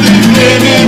living